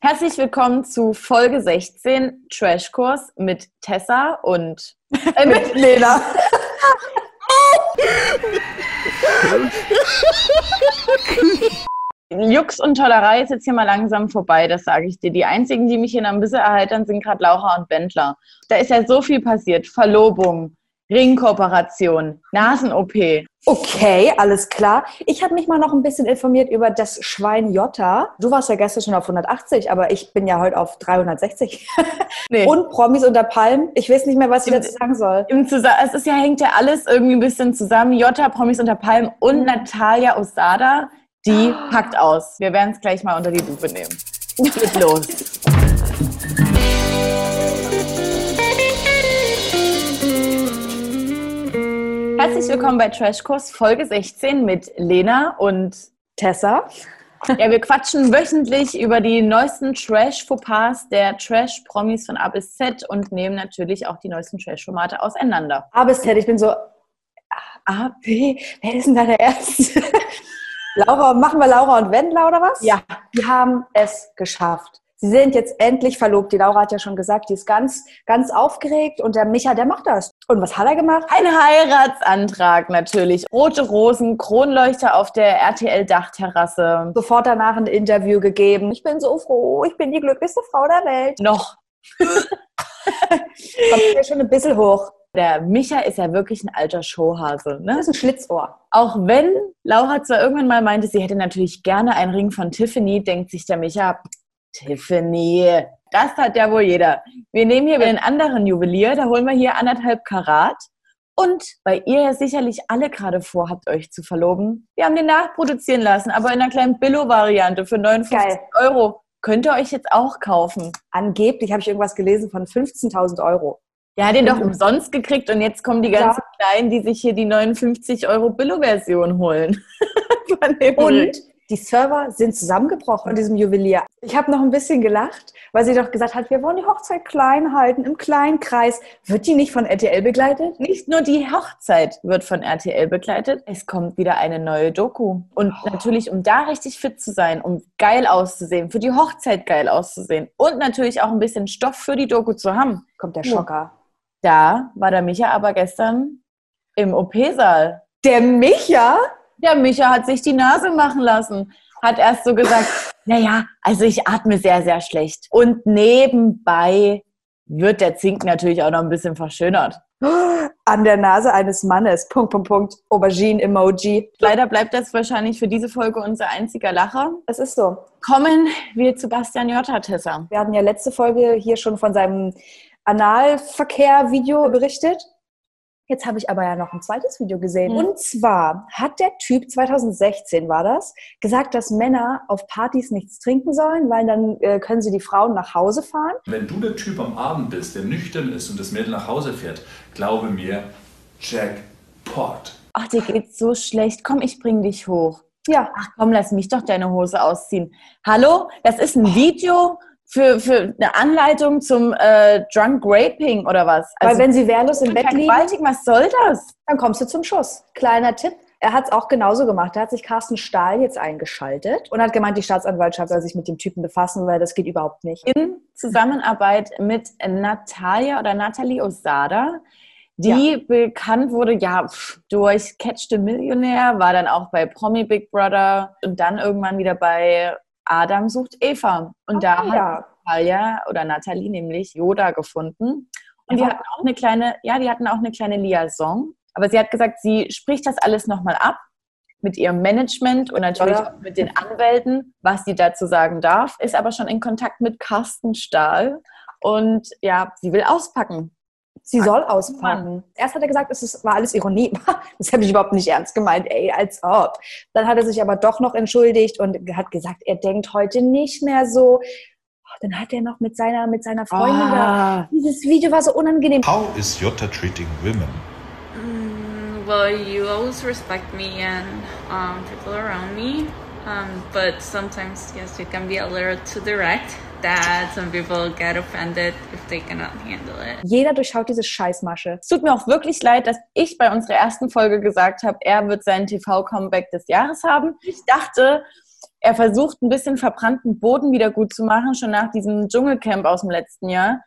Herzlich willkommen zu Folge 16 Trashkurs mit Tessa und äh, mit Lena. Jux und Tollerei ist jetzt hier mal langsam vorbei, das sage ich dir. Die einzigen, die mich hier noch ein bisschen erheitern, sind gerade Laura und Bentler. Da ist ja so viel passiert. Verlobung, Ringkooperation, Nasen-OP. Okay, alles klar. Ich habe mich mal noch ein bisschen informiert über das Schwein Jota. Du warst ja gestern schon auf 180, aber ich bin ja heute auf 360. Nee. Und Promis unter Palmen. Ich weiß nicht mehr, was ich dazu sagen soll. Im es ist ja, hängt ja alles irgendwie ein bisschen zusammen. Jota, Promis unter Palmen und mhm. Natalia Osada, die packt aus. Wir werden es gleich mal unter die Lupe nehmen. Geht los. Herzlich willkommen bei Trashkurs Folge 16 mit Lena und Tessa. Ja, wir quatschen wöchentlich über die neuesten Trash-Fauxpas der Trash-Promis von A bis Z und nehmen natürlich auch die neuesten Trash-Formate auseinander. A bis Z, ich bin so A, B, wer ist denn da der Erste? Laura, machen wir Laura und Wendler oder was? Ja. Die haben es geschafft. Sie sind jetzt endlich verlobt. Die Laura hat ja schon gesagt, die ist ganz, ganz aufgeregt und der Micha, der macht das. Und was hat er gemacht? Ein Heiratsantrag natürlich. Rote Rosen, Kronleuchter auf der RTL-Dachterrasse. Sofort danach ein Interview gegeben. Ich bin so froh, ich bin die glücklichste Frau der Welt. Noch. Kommt mir schon ein bisschen hoch. Der Micha ist ja wirklich ein alter Showhase. Ne? Das ist ein Schlitzohr. Auch wenn Laura zwar irgendwann mal meinte, sie hätte natürlich gerne einen Ring von Tiffany, denkt sich der Micha, Tiffany, das hat ja wohl jeder. Wir nehmen hier einen anderen Juwelier, da holen wir hier anderthalb Karat. Und weil ihr ja sicherlich alle gerade vorhabt, euch zu verloben, wir haben den nachproduzieren lassen, aber in einer kleinen Billo-Variante für 59 Geil. Euro. Könnt ihr euch jetzt auch kaufen? Angeblich habe ich irgendwas gelesen von 15.000 Euro. Der hat den doch umsonst gekriegt und jetzt kommen die ganzen ja. Kleinen, die sich hier die 59 Euro Billo-Version holen. und die Server sind zusammengebrochen in diesem Juwelier. Ich habe noch ein bisschen gelacht, weil sie doch gesagt hat, wir wollen die Hochzeit klein halten, im kleinen Kreis. Wird die nicht von RTL begleitet? Nicht nur die Hochzeit wird von RTL begleitet, es kommt wieder eine neue Doku. Und oh. natürlich, um da richtig fit zu sein, um geil auszusehen, für die Hochzeit geil auszusehen und natürlich auch ein bisschen Stoff für die Doku zu haben. Kommt der Schocker. Da war der Micha aber gestern im OP-Saal. Der Micha? Der Micha hat sich die Nase machen lassen. Hat erst so gesagt, naja, also ich atme sehr, sehr schlecht. Und nebenbei wird der Zink natürlich auch noch ein bisschen verschönert. An der Nase eines Mannes. Punkt, Punkt, Punkt. Aubergine-Emoji. Leider bleibt das wahrscheinlich für diese Folge unser einziger Lacher. Es ist so. Kommen wir zu Bastian Jotta, Tessa. Wir hatten ja letzte Folge hier schon von seinem Analverkehr-Video berichtet. Jetzt habe ich aber ja noch ein zweites Video gesehen. Mhm. Und zwar hat der Typ, 2016 war das, gesagt, dass Männer auf Partys nichts trinken sollen, weil dann äh, können sie die Frauen nach Hause fahren. Wenn du der Typ am Abend bist, der nüchtern ist und das Mädel nach Hause fährt, glaube mir, Jackpot. Ach, dir geht's so schlecht. Komm, ich bring dich hoch. Ja. Ach komm, lass mich doch deine Hose ausziehen. Hallo, das ist ein Video für, für eine Anleitung zum äh, Drunk Raping oder was? Also, Weil wenn sie wehrlos im Bett liegen, was soll das? Dann kommst du zum Schuss. Kleiner Tipp. Er hat es auch genauso gemacht. Da hat sich Carsten Stahl jetzt eingeschaltet und hat gemeint, die Staatsanwaltschaft soll sich mit dem Typen befassen, weil das geht überhaupt nicht. In Zusammenarbeit mit Natalia oder Natalie Osada, die ja. bekannt wurde ja durch Catch the Millionaire, war dann auch bei Promi Big Brother und dann irgendwann wieder bei Adam sucht Eva. Und oh, da ja. hat Natalia oder Nathalie nämlich Yoda gefunden. Und die hatten auch eine kleine, ja, die hatten auch eine kleine Liaison. Aber sie hat gesagt, sie spricht das alles nochmal ab mit ihrem Management und natürlich auch mit den Anwälten, was sie dazu sagen darf, ist aber schon in Kontakt mit Carsten Stahl. Und ja, sie will auspacken. Sie soll auspacken. Erst hat er gesagt, es war alles Ironie. Das habe ich überhaupt nicht ernst gemeint, ey, als ob. Dann hat er sich aber doch noch entschuldigt und hat gesagt, er denkt heute nicht mehr so. Oh, dann hat er noch mit seiner, mit seiner Freundin ah. da. Dieses Video war so unangenehm. How is Jutta treating women? Mm, well, you always respect me and um, people around me. Um, but sometimes, yes, you can be a little too direct. That some people get offended if they cannot handle it. Jeder durchschaut diese Scheißmasche. Es tut mir auch wirklich leid, dass ich bei unserer ersten Folge gesagt habe, er wird sein TV-Comeback des Jahres haben. Ich dachte, Er versucht, ein bisschen verbrannten Boden wieder gut zu machen, schon nach diesem Dschungelcamp aus dem letzten Jahr.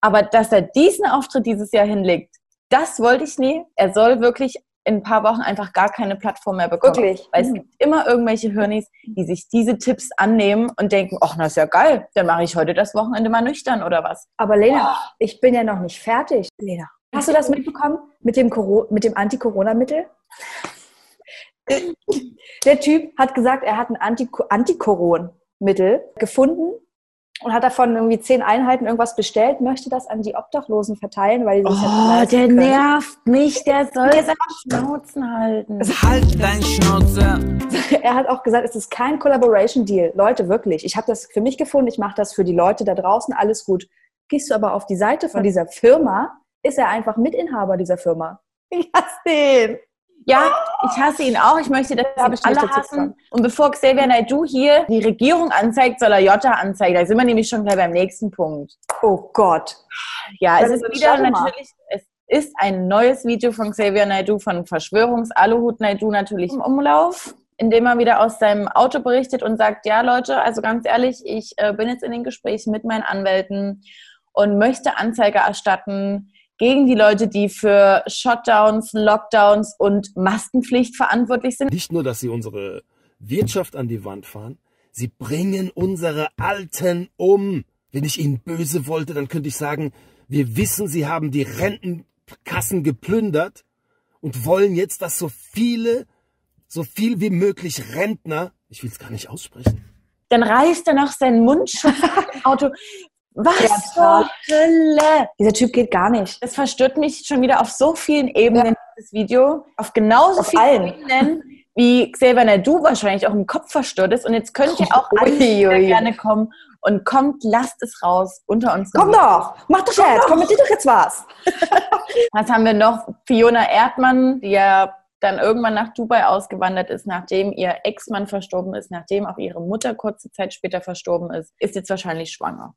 Aber dass er diesen Auftritt dieses Jahr hinlegt, das wollte ich nie. Er soll wirklich in ein paar Wochen einfach gar keine Plattform mehr bekommen. Wirklich? Weil es gibt immer irgendwelche Hirnis, die sich diese Tipps annehmen und denken, ach, na ist ja geil, dann mache ich heute das Wochenende mal nüchtern oder was. Aber Lena, ich bin ja noch nicht fertig. Lena, hast du das mitbekommen mit dem, Coro- mit dem Anti-Corona-Mittel? Der Typ hat gesagt, er hat ein Anti- Antikoron-Mittel gefunden und hat davon irgendwie zehn Einheiten irgendwas bestellt, möchte das an die Obdachlosen verteilen, weil die sich das Oh, der können. nervt mich, der soll seine Schnauzen halten. Halt dein Schnauze. Er hat auch gesagt, es ist kein Collaboration-Deal. Leute, wirklich. Ich habe das für mich gefunden, ich mache das für die Leute da draußen, alles gut. Gehst du aber auf die Seite von dieser Firma, ist er einfach Mitinhaber dieser Firma. Ich hasse den. Ja, ich hasse ihn auch. Ich möchte, dass Da hab ihn alle hassen. Und bevor Xavier Naidoo hier die Regierung anzeigt, soll er Jota anzeigen. Da sind wir nämlich schon gleich beim nächsten Punkt. Oh Gott. Ja, Das es ist wieder natürlich, es ist ein neues Video von Xavier Naidoo, von Verschwörungsaluhut Naidoo natürlich im Umlauf, in dem er wieder aus seinem Auto berichtet und sagt, ja Leute, also ganz ehrlich, ich äh, bin jetzt in den Gesprächen mit meinen Anwälten und möchte Anzeige erstatten gegen die Leute, die für Shutdowns, Lockdowns und Maskenpflicht verantwortlich sind. Nicht nur, dass sie unsere Wirtschaft an die Wand fahren, sie bringen unsere Alten um. Wenn ich ihnen böse wollte, dann könnte ich sagen, wir wissen, sie haben die Rentenkassen geplündert und wollen jetzt, dass so viele, so viel wie möglich Rentner, ich will es gar nicht aussprechen, Dann reißt er noch seinen Mundschutz Auto. Was Ja, zur Hölle? Dieser Typ geht gar nicht. Das verstört mich schon wieder auf so vielen Ebenen, dieses Video. Auf genauso Auf vielen allen. Ebenen, wie Xavier Naidu wahrscheinlich auch im Kopf verstört ist. Und jetzt könnt ihr auch alle gerne kommen. Und kommt, lasst es raus unter uns. Komm doch, mach doch jetzt, kommentier doch jetzt was. Was haben wir noch? Fiona Erdmann, die ja dann irgendwann nach Dubai ausgewandert ist, nachdem ihr Ex-Mann verstorben ist, nachdem auch ihre Mutter kurze Zeit später verstorben ist, ist jetzt wahrscheinlich schwanger.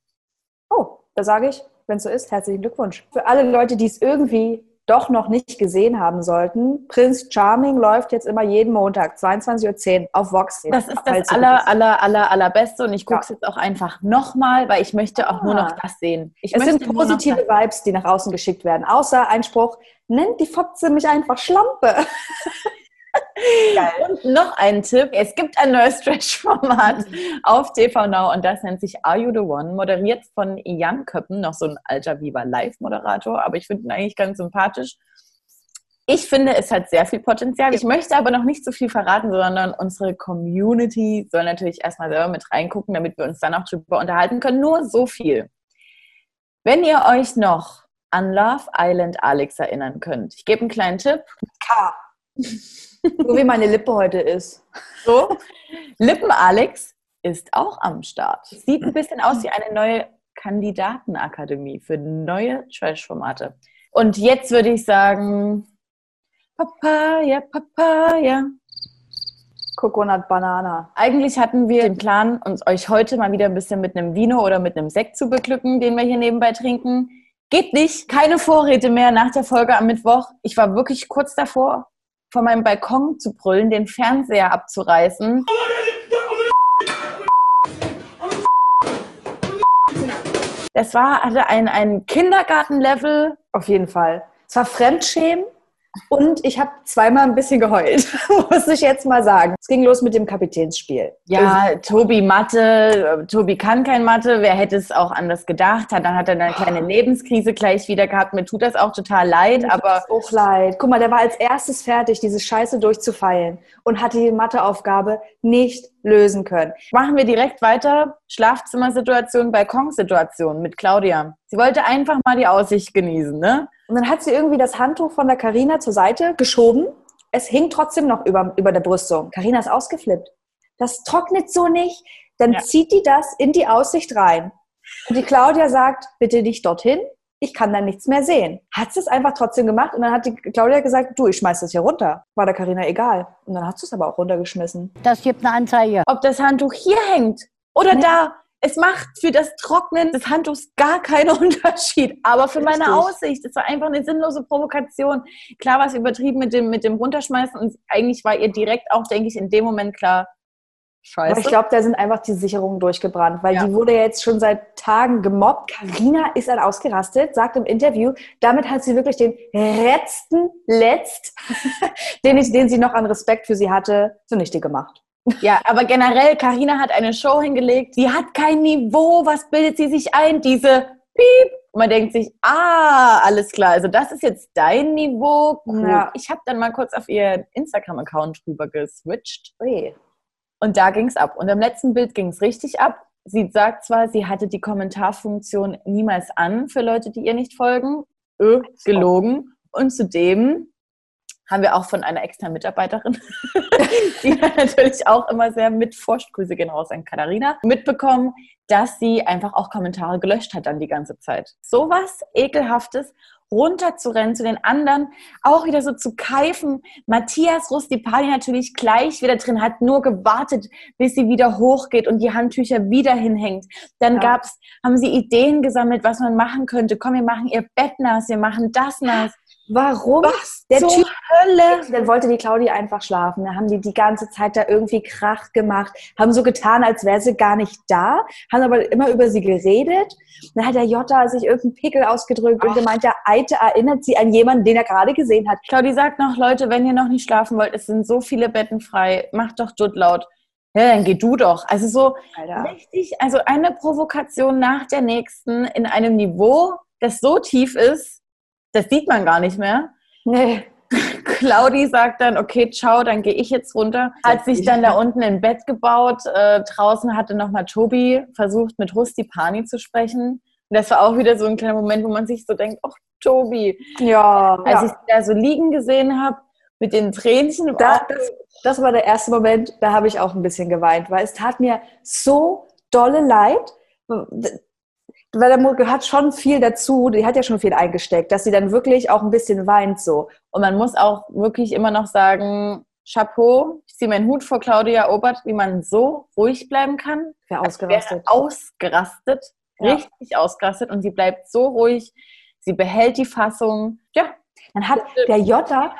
Oh, da sage ich, wenn es so ist, herzlichen Glückwunsch. Für alle Leute, die es irgendwie doch noch nicht gesehen haben sollten, Prince Charming läuft jetzt immer jeden Montag, 22.10 Uhr auf Vox. Das ist das aller, aller, aller, allerbeste und ich gucke es Ja. jetzt auch einfach nochmal, weil ich möchte auch nur noch Ah. das sehen. Ich Es sind positive Vibes, die nach außen geschickt werden. Außer ein Spruch, nennt die Fotze mich einfach Schlampe. Und noch ein Tipp. Es gibt ein neues Trash-Format auf TV Now und das nennt sich Are You The One? Moderiert von Jan Köppen, noch so ein alter Viva Live-Moderator, aber ich finde ihn eigentlich ganz sympathisch. Ich finde, es hat sehr viel Potenzial. Ich möchte aber noch nicht so viel verraten, sondern unsere Community soll natürlich erstmal selber mit reingucken, damit wir uns dann auch drüber unterhalten können. Nur so viel. Wenn ihr euch noch an Love Island Alex erinnern könnt, ich gebe einen kleinen Tipp. K. so wie meine Lippe heute ist. So, Lippen Alex ist auch am Start. Sieht ein bisschen aus wie eine neue Kandidatenakademie für neue Trash-Formate. Und jetzt würde ich sagen, Papaya, Papaya. Coconut Banana. Eigentlich hatten wir den Plan, uns euch heute mal wieder ein bisschen mit einem Vino oder mit einem Sekt zu beglücken, den wir hier nebenbei trinken. Geht nicht, keine Vorräte mehr nach der Folge am Mittwoch. Ich war wirklich kurz davor, von meinem Balkon zu brüllen, den Fernseher abzureißen. Das war, hatte ein, ein Kindergartenlevel. Auf jeden Fall. Es war Fremdschämen und ich habe zweimal ein bisschen geheult, muss ich jetzt mal sagen. Es ging los mit dem Kapitänsspiel. Ja, Tobi Mathe, äh, Tobi kann kein Mathe, wer hätte es auch anders gedacht? Hat, dann hat er eine kleine Lebenskrise gleich wieder gehabt. Mir tut das auch total leid, aber Tut auch leid. Guck mal, der war als erstes fertig, diese Scheiße durchzufeilen und hatte die Matheaufgabe nicht lösen können. machen wir direkt weiter. Schlafzimmersituation, Balkonsituation mit Claudia. Sie wollte einfach mal die Aussicht genießen, ne? Und dann hat sie irgendwie das Handtuch von der Karina zur Seite geschoben. Es hing trotzdem noch über, über der Brüstung. Karina ist ausgeflippt. Das trocknet so nicht. Dann Ja. zieht die das in die Aussicht rein. Und die Claudia sagt, bitte nicht dorthin. Ich kann da nichts mehr sehen. Hat sie es einfach trotzdem gemacht und dann hat die Claudia gesagt, du, ich schmeiß das hier runter. War der Karina egal. Und dann hat sie es aber auch runtergeschmissen. Das gibt eine Anzeige. Ob das Handtuch hier hängt oder Nee. da. Es macht für das Trocknen des Handtuchs gar keinen Unterschied. Aber für meine Richtig. Aussicht, es war einfach eine sinnlose Provokation. Klar war es übertrieben mit dem, mit dem Runterschmeißen und eigentlich war ihr direkt auch, denke ich, in dem Moment klar, Scheiße. Aber ich glaube, da sind einfach die Sicherungen durchgebrannt, weil Ja. die wurde ja jetzt schon seit Tagen gemobbt. Carina ist dann ausgerastet, sagt im Interview, damit hat sie wirklich den letzten Letzt, den, ich, den sie noch an Respekt für sie hatte, zunichte gemacht. Ja, aber generell, Karina hat eine Show hingelegt, die hat kein Niveau, was bildet sie sich ein? Diese Piep. Und man denkt sich, ah, alles klar, also das ist jetzt dein Niveau. Cool. Ja. Ich habe dann mal kurz auf ihren Instagram-Account rüber geswitcht Ui. Und da ging es ab. Und am letzten Bild ging es richtig ab. Sie sagt zwar, sie hatte die Kommentarfunktion niemals an für Leute, die ihr nicht folgen. Ö, gelogen. Und zudem haben wir auch von einer externen Mitarbeiterin, die natürlich auch immer sehr mitforscht, Grüße gehen raus an Katharina, mitbekommen, dass sie einfach auch Kommentare gelöscht hat dann die ganze Zeit. Sowas Ekelhaftes, runterzurennen zu den anderen, auch wieder so zu keifen. Matthias Rustipali natürlich gleich wieder drin, hat nur gewartet, bis sie wieder hochgeht und die Handtücher wieder hinhängt. Dann Ja. gab's, haben sie Ideen gesammelt, was man machen könnte. Komm, wir machen ihr Bett nass, wir machen das nass. Warum? Was Der Typ- Hölle? Dann wollte die Claudia einfach schlafen. Da haben die die ganze Zeit da irgendwie Krach gemacht, haben so getan, als wäre sie gar nicht da, haben aber immer über sie geredet. Dann hat der Jota sich irgendeinen Pickel ausgedrückt und Ach. gemeint, der Eite erinnert sie an jemanden, den er gerade gesehen hat. Claudi sagt noch, Leute, wenn ihr noch nicht schlafen wollt, es sind so viele Betten frei, macht doch dort laut. Ja, dann geh du doch. Also so Alter. richtig, also eine Provokation nach der nächsten in einem Niveau, das so tief ist, das sieht man gar nicht mehr. Nee. Claudi sagt dann, okay, ciao, dann gehe ich jetzt runter. Hat sich dann da unten ein Bett gebaut. Äh, draußen hatte nochmal Tobi versucht, mit Rusti Pani zu sprechen. Und das war auch wieder so ein kleiner Moment, wo man sich so denkt, ach, Tobi. Ja. Als ich sie da so liegen gesehen habe, mit den Tränchen Da, das, das war der erste Moment, da habe ich auch ein bisschen geweint, weil es tat mir so dolle leid. Weil der Mutter hat schon viel dazu, die hat ja schon viel eingesteckt, dass sie dann wirklich auch ein bisschen weint so. Und man muss auch wirklich immer noch sagen, Chapeau, ich ziehe meinen Hut vor Claudia Obert, wie man so ruhig bleiben kann. Wer Als ausgerastet. wäre ausgerastet, Ja. richtig ausgerastet und sie bleibt so ruhig, sie behält die Fassung. Ja, Dann hat der Jota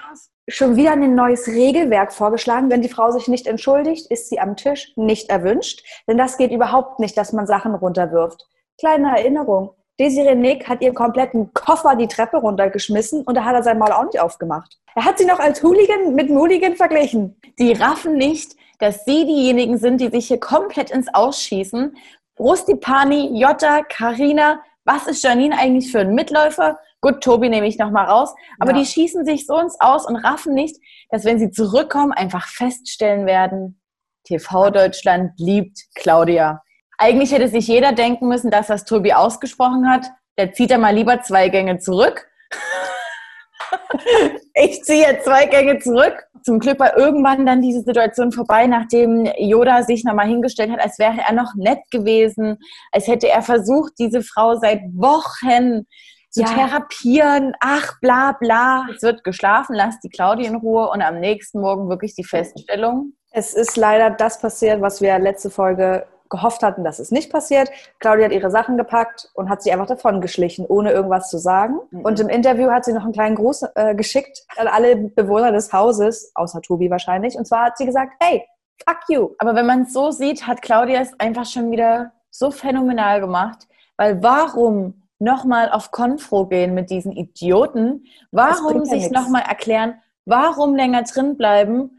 schon wieder ein neues Regelwerk vorgeschlagen. Wenn die Frau sich nicht entschuldigt, ist sie am Tisch nicht erwünscht. Denn das geht überhaupt nicht, dass man Sachen runterwirft. Kleine Erinnerung. Desiree Nick hat ihren kompletten Koffer die Treppe runtergeschmissen und da hat er sein Maul auch nicht aufgemacht. Er hat sie noch als Hooligan mit einem Hooligan verglichen. die raffen nicht, dass sie diejenigen sind, die sich hier komplett ins Ausschießen. Rustipani, Jota, Karina, was ist Janine eigentlich für ein Mitläufer? Gut, Tobi nehme ich nochmal raus. Aber Ja. die schießen sich so ins Aus und raffen nicht, dass wenn sie zurückkommen, einfach feststellen werden, TV Deutschland liebt Claudia. Eigentlich hätte sich jeder denken müssen, dass das Tobi ausgesprochen hat. Der zieht er mal lieber zwei Gänge zurück. ich ziehe jetzt zwei Gänge zurück. Zum Glück war irgendwann dann diese Situation vorbei, nachdem Yoda sich nochmal hingestellt hat, als wäre er noch nett gewesen, als hätte er versucht, diese Frau seit Wochen zu Ja. therapieren. Ach, bla bla. Es wird geschlafen, lasst die Claudia in Ruhe und am nächsten Morgen wirklich die Feststellung. Es ist leider das passiert, was wir letzte Folge gehofft hatten, dass es nicht passiert. Claudia hat ihre Sachen gepackt und hat sie einfach davon geschlichen, ohne irgendwas zu sagen. Mhm. Und im Interview hat sie noch einen kleinen Gruß äh, geschickt an alle Bewohner des Hauses, außer Tobi wahrscheinlich. Und zwar hat sie gesagt, hey, fuck you. Aber wenn man es so sieht, hat Claudia es einfach schon wieder so phänomenal gemacht. Weil warum nochmal auf Konfro gehen mit diesen Idioten? Warum ja sich nochmal erklären? Warum länger drin bleiben?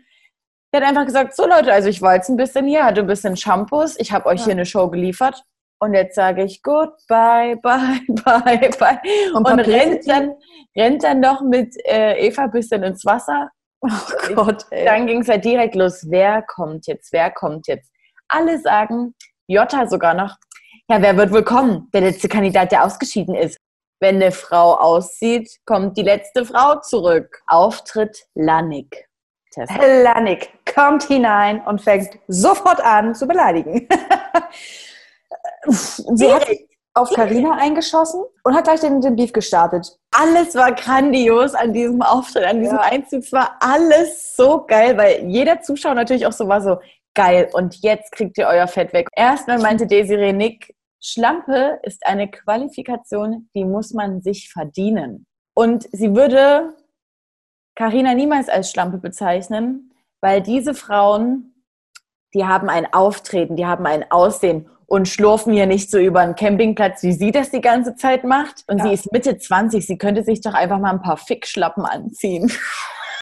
Er hat einfach gesagt, so Leute, also ich war jetzt ein bisschen hier, hatte ein bisschen Shampoos, ich habe euch Ja. hier eine Show geliefert und jetzt sage ich goodbye, bye, bye, bye. Und, Und rennt, dann, rennt dann noch mit äh, Eva ein bisschen ins Wasser Oh Gott, ey. dann ging es halt direkt los. Wer kommt jetzt? Wer kommt jetzt? Alle sagen, Jota sogar noch, ja, wer wird wohl kommen? Der letzte Kandidat, der ausgeschieden ist. Wenn eine Frau aussieht, kommt die letzte Frau zurück. Auftritt Lannik. Tessa. Lanik kommt hinein und fängt sofort an zu beleidigen. sie hat auf Karina eingeschossen und hat gleich den, den Beef gestartet. Alles war grandios an diesem Auftritt, an diesem Ja. Einzug. Es war alles so geil, weil jeder Zuschauer natürlich auch so war so, geil, und jetzt kriegt ihr euer Fett weg. Erstmal meinte Desiree Nick, Schlampe ist eine Qualifikation, die muss man sich verdienen. Und sie würde Karina niemals als Schlampe bezeichnen, weil diese Frauen die haben ein Auftreten, die haben ein Aussehen und schlurfen hier nicht so über einen Campingplatz, wie sie das die ganze Zeit macht. Und Ja. sie ist Mitte 20, sie könnte sich doch einfach mal ein paar Fickschlappen anziehen.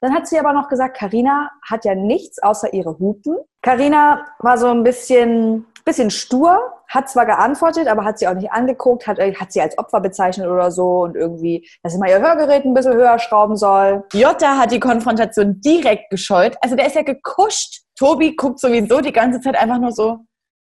Dann hat sie aber noch gesagt, Karina hat ja nichts außer ihre Hupen. Karina war so ein bisschen, bisschen stur, hat zwar geantwortet, aber hat sie auch nicht angeguckt, hat, hat sie als Opfer bezeichnet oder so und irgendwie, dass sie mal ihr Hörgerät ein bisschen höher schrauben soll. Jutta hat die Konfrontation direkt gescheut. Also der ist ja gekuscht. Tobi guckt sowieso die ganze Zeit einfach nur so,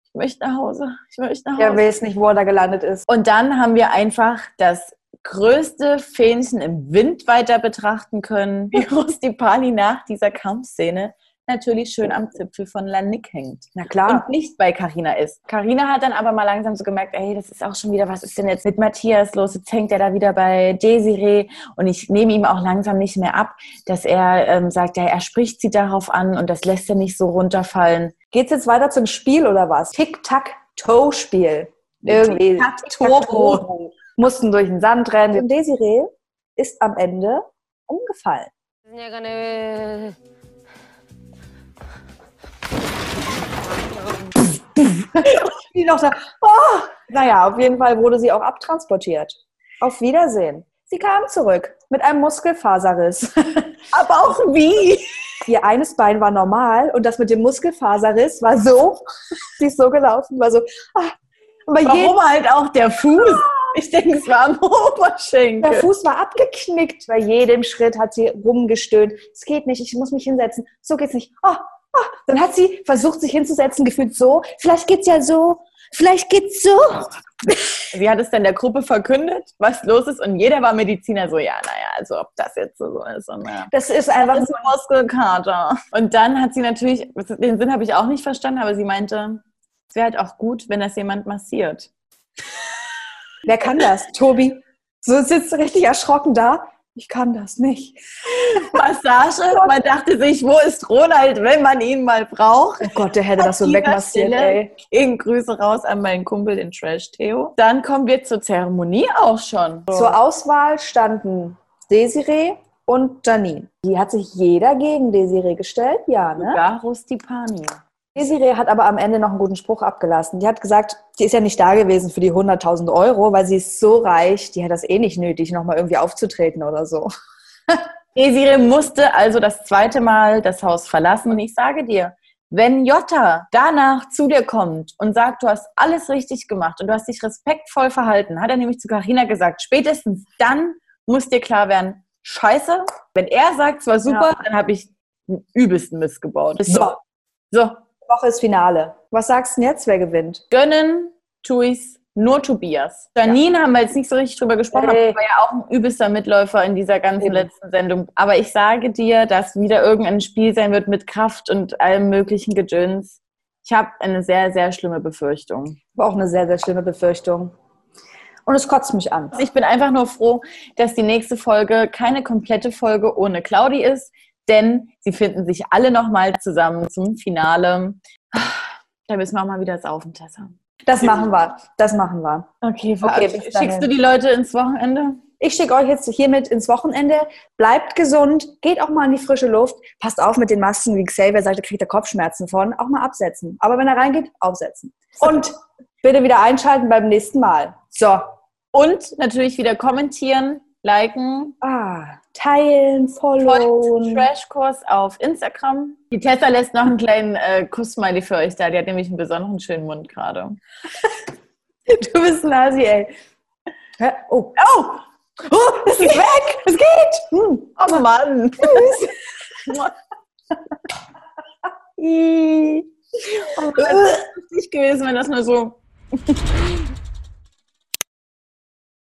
ich möchte nach Hause, ich möchte nach Hause. Er weiß nicht, wo er da gelandet ist. Und dann haben wir einfach das größte Fähnchen im Wind weiter betrachten können, wie Rusty Pali nach dieser Kampfszene natürlich schön am Zipfel von Lanik hängt. Na klar. Und nicht bei Carina ist. Carina hat dann aber mal langsam so gemerkt, ey, das ist auch schon wieder, was ist denn jetzt mit Matthias los? Jetzt hängt er da wieder bei Desiree und ich nehme ihm auch langsam nicht mehr ab, dass er ähm, sagt, ja, er spricht sie darauf an und das lässt er nicht so runterfallen. Geht's jetzt weiter zum Spiel oder was? Tic-Tac-Toe-Spiel. Irgendwie. Tic-Tac-Toe. Mussten durch den Sand rennen. Und Desiree ist am Ende umgefallen. Die noch da, oh! Naja, auf jeden Fall wurde sie auch abtransportiert. Auf Wiedersehen. Sie kam zurück mit einem Muskelfaserriss. Aber auch wie? Ihr eines Bein war normal und das mit dem Muskelfaserriss war so, sie ist so gelaufen, war so, ah. Jedem, Warum halt auch der Fuß? Ich denke, es war am Oberschenkel. der Fuß war abgeknickt. Bei jedem Schritt hat sie rumgestöhnt. Es geht nicht, ich muss mich hinsetzen. So geht's nicht. Oh, oh. Dann hat sie versucht, sich hinzusetzen, gefühlt so. Vielleicht geht's ja so. Vielleicht geht's so. Sie hat es dann der Gruppe verkündet, was los ist, und jeder war Mediziner so, ja, naja, also ob das jetzt so ist. Und, ja. Das ist einfach Das ist ein Muskelkater. Und dann hat sie natürlich, den Sinn habe ich auch nicht verstanden, aber sie meinte, es wäre halt auch gut, wenn das jemand massiert. Wer kann das? Tobi. So sitzt richtig erschrocken da. Ich kann das nicht. Massage, man dachte sich, wo ist Ronald, wenn man ihn mal braucht? Oh Gott, der hätte das so wegmassiert, ey. Gehen Grüße raus an meinen Kumpel, den Trash Theo. Dann kommen wir zur Zeremonie auch schon. Zur Auswahl standen Desiree und Janine. Die hat sich jeder gegen Desiree gestellt, ja, ne? Sogar Rustipani. Desiree hat aber am Ende noch einen guten Spruch abgelassen. Die hat gesagt, die ist ja nicht da gewesen für die 100.000 Euro, weil sie ist so reich, die hat das eh nicht nötig, nochmal irgendwie aufzutreten oder so. Desiree musste also das zweite Mal das Haus verlassen und ich sage dir, wenn Jota danach zu dir kommt und sagt, du hast alles richtig gemacht und du hast dich respektvoll verhalten, hat er nämlich zu Carina gesagt, spätestens dann muss dir klar werden, scheiße, wenn er sagt, es war super, Ja. dann habe ich den übelsten Mist gebaut. So, So, Woche ist Finale. Was sagst du denn jetzt, wer gewinnt? gönnen tue ich's nur Tobias. Janine haben wir jetzt nicht so richtig drüber gesprochen, Nee. aber war ja auch ein übelster Mitläufer in dieser ganzen Eben. letzten Sendung. Aber ich sage dir, dass wieder irgendein Spiel sein wird mit Kraft und allem möglichen Gedöns. Ich habe eine sehr, sehr schlimme Befürchtung. War auch eine sehr, sehr schlimme Befürchtung. Und es kotzt mich an. Ich bin einfach nur froh, dass die nächste Folge keine komplette Folge ohne Claudi ist, denn sie finden sich alle nochmal zusammen zum Finale. Da müssen wir auch mal wieder saufen, Tessa. Das machen wir. Das machen wir. Okay, Okay, schickst du die Leute ins Wochenende? Ich schicke euch jetzt hiermit ins Wochenende. Bleibt gesund, geht auch mal in die frische Luft. Passt auf mit den Masken, wie Xavier sagte, kriegt er Kopfschmerzen von. Auch mal absetzen. Aber wenn er reingeht, aufsetzen. Und bitte wieder einschalten beim nächsten Mal. So. Und natürlich wieder kommentieren, liken, Ah, teilen, folgt followen. Trashkurs auf Instagram. Die Tessa lässt noch einen kleinen äh, Kuss-Smiley für euch da. Die hat nämlich einen besonderen schönen Mund gerade. Du bist ein Nasi, ey. Hä? Oh. Oh! oh, es ist weg. Es geht. Hm. Oh Mann! oh, das wäre lustig gewesen, wenn das nur so